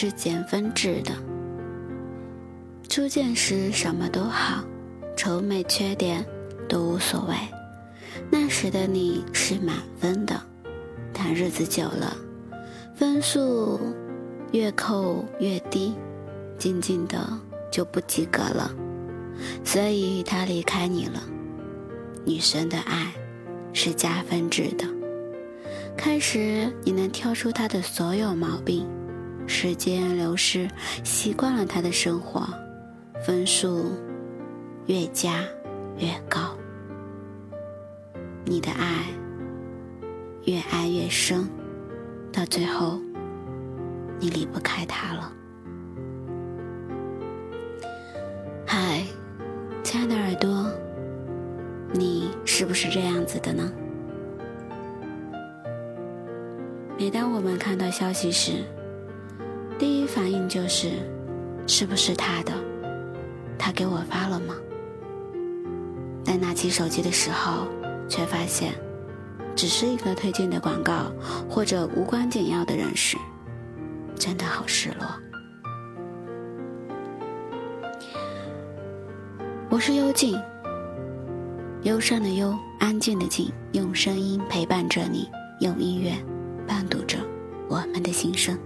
是减分制的，初见时什么都好，丑美缺点都无所谓。那时的你是满分的，但日子久了，分数越扣越低，渐渐的就不及格了。所以他离开你了。女生的爱是加分制的。开始你能挑出他的所有毛病，时间流逝，习惯了他的生活，分数越加越高。你的爱越爱越深，到最后你离不开他了。嗨，亲爱的耳朵，你是不是这样子的呢？每当我们看到消息时，第一反应就是：是不是他的？他给我发了吗？但拿起手机的时候，却发现只是一个推荐的广告或者无关紧要的人时，真的好失落。我是幽静，忧伤的忧，安静的静，用声音陪伴着你，用音乐。伴读着我们的心声。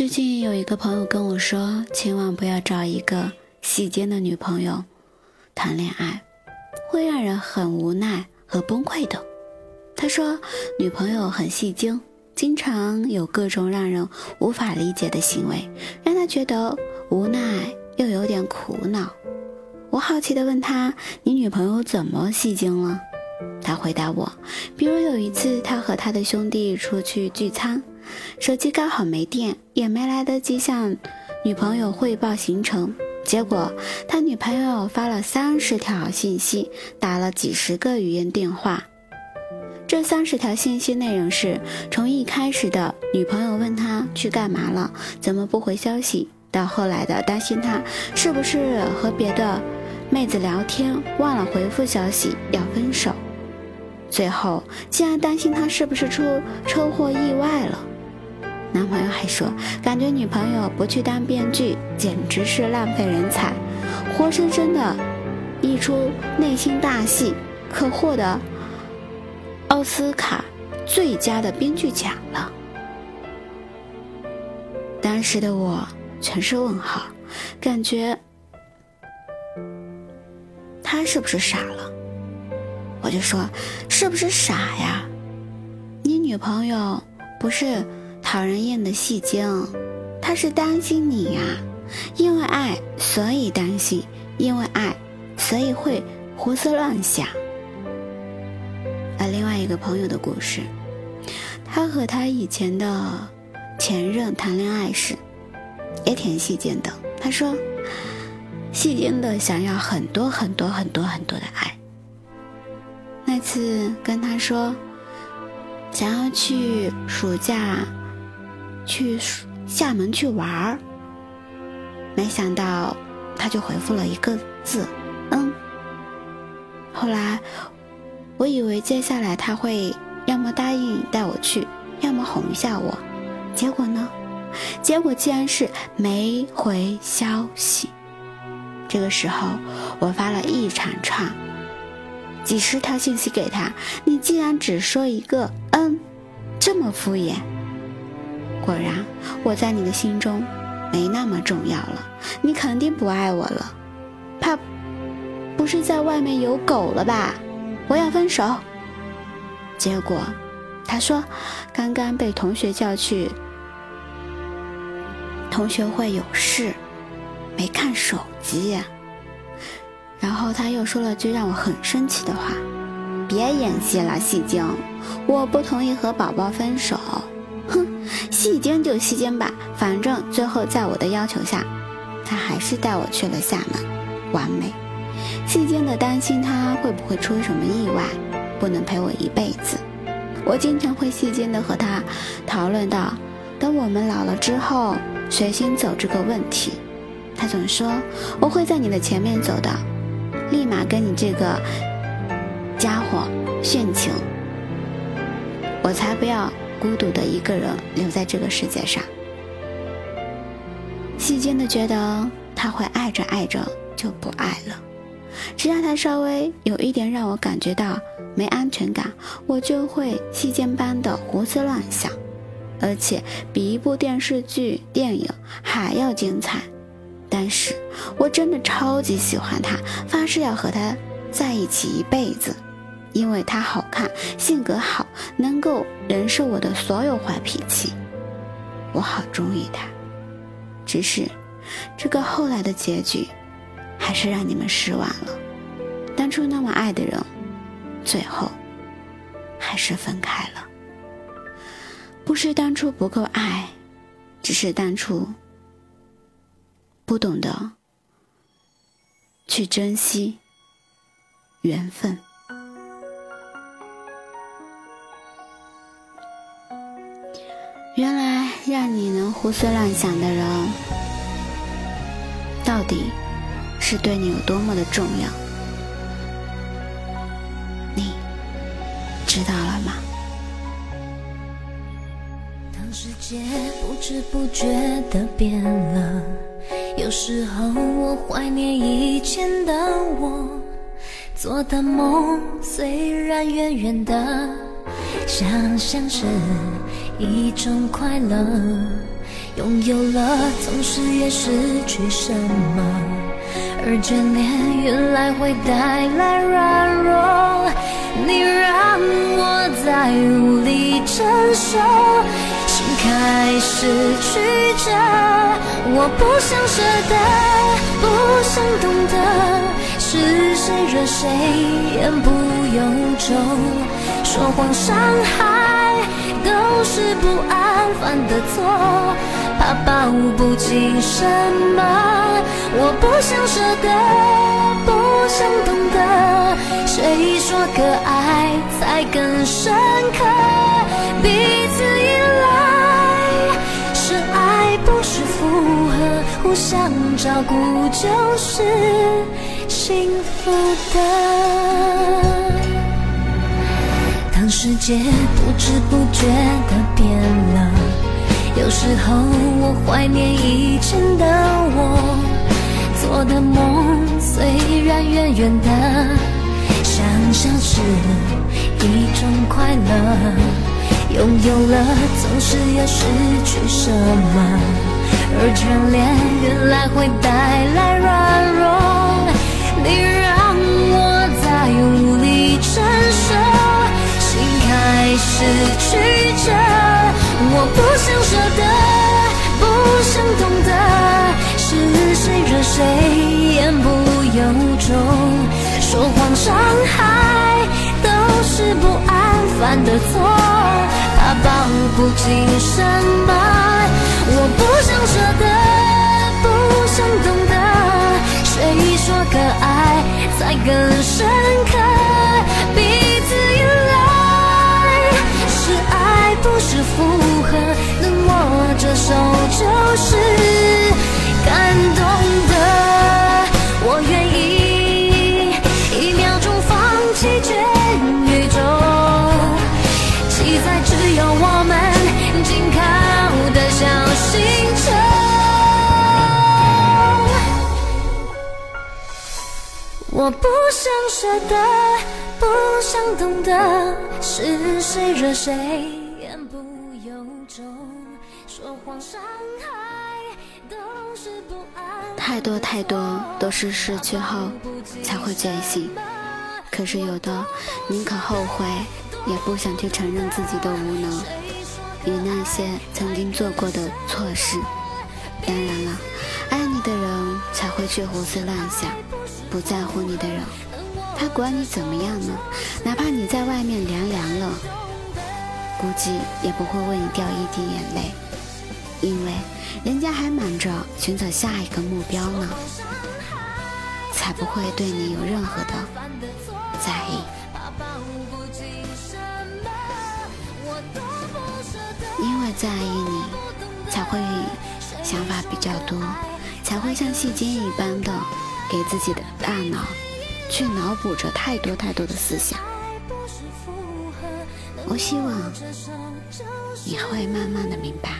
最近有一个朋友跟我说，千万不要找一个细肩的女朋友。谈恋爱会让人很无奈和崩溃的。他说，女朋友很戏精，经常有各种让人无法理解的行为，让他觉得无奈又有点苦恼。我好奇地问他：“你女朋友怎么戏精了？”他回答我：“比如有一次，他和他的兄弟出去聚餐，手机刚好没电，也没来得及向女朋友汇报行程。”结果，他女朋友发了三十条信息，打了几十个语音电话。这三十条信息内容是从一开始的女朋友问他去干嘛了，怎么不回消息，到后来的担心他是不是和别的妹子聊天忘了回复消息要分手，最后竟然担心他是不是出车祸意外了。男朋友还说，感觉女朋友不去当编剧，简直是浪费人才，活生生的一出内心大戏，可获得奥斯卡最佳的编剧奖了。当时的我全是问号，感觉他是不是傻了？我就说，是不是傻呀？你女朋友不是？讨人厌的戏精，他是担心你呀，因为爱所以担心，因为爱所以会胡思乱想。而另外一个朋友的故事，他和他以前的前任谈恋爱时，也挺戏精的。他说，戏精的想要很多很多很多很多的爱。那次跟他说，想要去暑假。去厦门去玩儿，没想到他就回复了一个字“嗯”。后来我以为接下来他会要么答应带我去，要么哄一下我，结果呢？结果竟然是没回消息。这个时候我发了一长串、几十条信息给他，你竟然只说一个“嗯”，这么敷衍。果然，我在你的心中没那么重要了，你肯定不爱我了，怕不是在外面有狗了吧？我要分手。结果，他说刚刚被同学叫去同学会有事，没看手机。然后他又说了句让我很生气的话：“别演戏了，戏精，我不同意和宝宝分手。”戏精就戏精吧，反正最后在我的要求下，他还是带我去了厦门，完美。细间的担心他会不会出什么意外，不能陪我一辈子。我经常会细间的和他讨论到，等我们老了之后，谁先走这个问题。他总说我会在你的前面走的，立马跟你这个家伙殉情。我才不要孤独的一个人留在这个世界上。细间的觉得他会爱着爱着就不爱了，只要他稍微有一点让我感觉到没安全感，我就会细间般的胡思乱想，而且比一部电视剧、电影还要精彩。但是我真的超级喜欢他，发誓要和他在一起一辈子。因为他好看，性格好，能够忍受我的所有坏脾气，我好中意他。只是，这个后来的结局，还是让你们失望了。当初那么爱的人，最后，还是分开了。不是当初不够爱，只是当初不懂得去珍惜缘分。原来让你能胡思乱想的人，到底是对你有多么的重要？你知道了吗？当世界不知不觉的变了，有时候我怀念以前的我，做的梦虽然远远的，想象是。一种快乐，拥有了总是也失去什么，而眷恋原来会带来软弱。你让我再无力承受，心开始曲折，我不想舍得，不想懂得，是谁惹谁言不由衷，说谎伤害。都是不安犯的错，怕抱不紧什么。我不想舍得，不想懂得。谁说可爱才更深刻？彼此依赖是爱，不是附和。互相照顾就是幸福的。世界不知不觉的变了，有时候我怀念以前的我，做的梦虽然远远的，想象是一种快乐，拥有了总是要失去什么，而眷恋原来会带来软弱，你让我再无力承受。爱是曲折，我不想舍得，不想懂得，是谁惹谁言不由衷，说谎伤害都是不安犯的错，怕抱不紧什么，我不想舍得，不想懂得，谁说可爱才更深不是附和，能握着手就是感动的。我愿意一秒钟放弃全宇宙，记载只有我们紧靠的小星球。我不想舍得，不想懂得，是谁惹谁？太多太多都是失去后才会觉醒，可是有的宁可后悔，也不想去承认自己的无能与那些曾经做过的错事。当然了，爱你的人才会去胡思乱想，不在乎你的人，他管你怎么样呢？也不会为你掉一滴眼泪，因为。人家还忙着寻找下一个目标呢，才不会对你有任何的在意。因为在意你，才会想法比较多，才会像细尖一般的给自己的大脑去脑补着太多太多的思想。我希望你会慢慢的明白，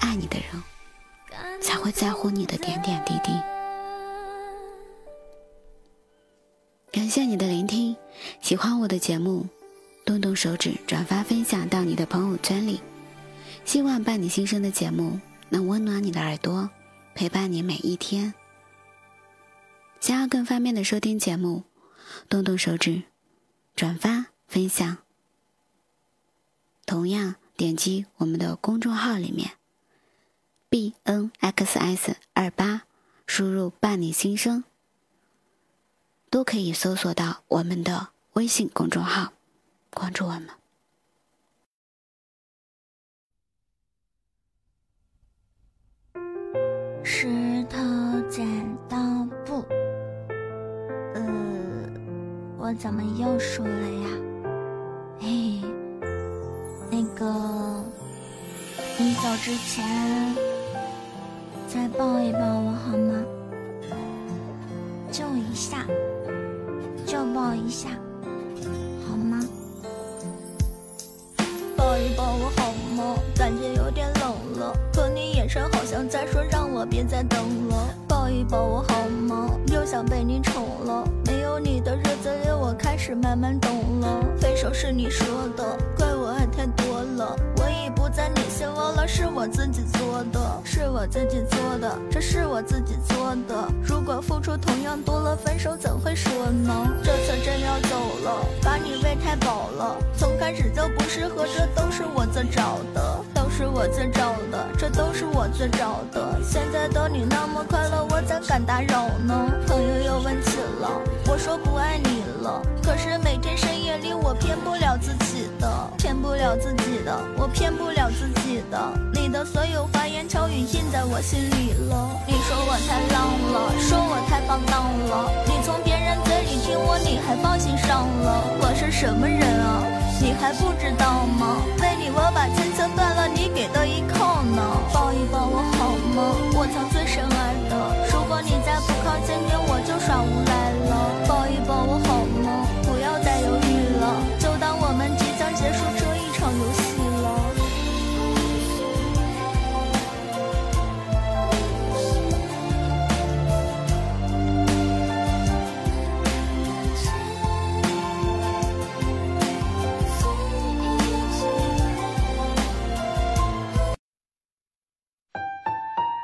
爱你的人才会在乎你的点点滴滴。感谢你的聆听，喜欢我的节目，动动手指转发分享到你的朋友圈里。希望伴你心声的节目能温暖你的耳朵，陪伴你每一天。想要更方便的收听节目，动动手指，转发分享。同样点击我们的公众号里面，b n x s 二八，输入伴你心声，都可以搜索到我们的微信公众号，关注我们。石头剪刀布，呃，我怎么又输了呀？哥，你走之前再抱一抱我好吗？就一下，就抱一下，好吗？抱一抱我好吗？感觉有点冷了，可你眼神好像在说让我别再等了。抱一抱我好吗？又想被你宠了。没有你的日子里，我开始慢慢懂了。分手是你说的，我已不在你心窝了，是我自己做的，是我自己做的，这是我自己做的。如果付出同样多了，分手怎会说呢？这次真要走了，把你喂太饱了，从开始就不适合，这都是我自找的，都是我自找的，这都是我自找的。现在的你那么快乐，我怎敢打扰呢？朋友又问起了，我说不爱你了，可是每天深夜里我骗不了自己的，了自己的，我骗不了自己的。你的所有花言巧语印在我心里了。你说我太浪了，说我太放荡了，你从别人嘴里听我，你还放心上了。我是什么人啊？你还不知道吗？为你我把牵牵断了，你给的依靠呢？抱一抱我好吗？我曾最深爱的，如果你再不靠近点，我就耍无赖了。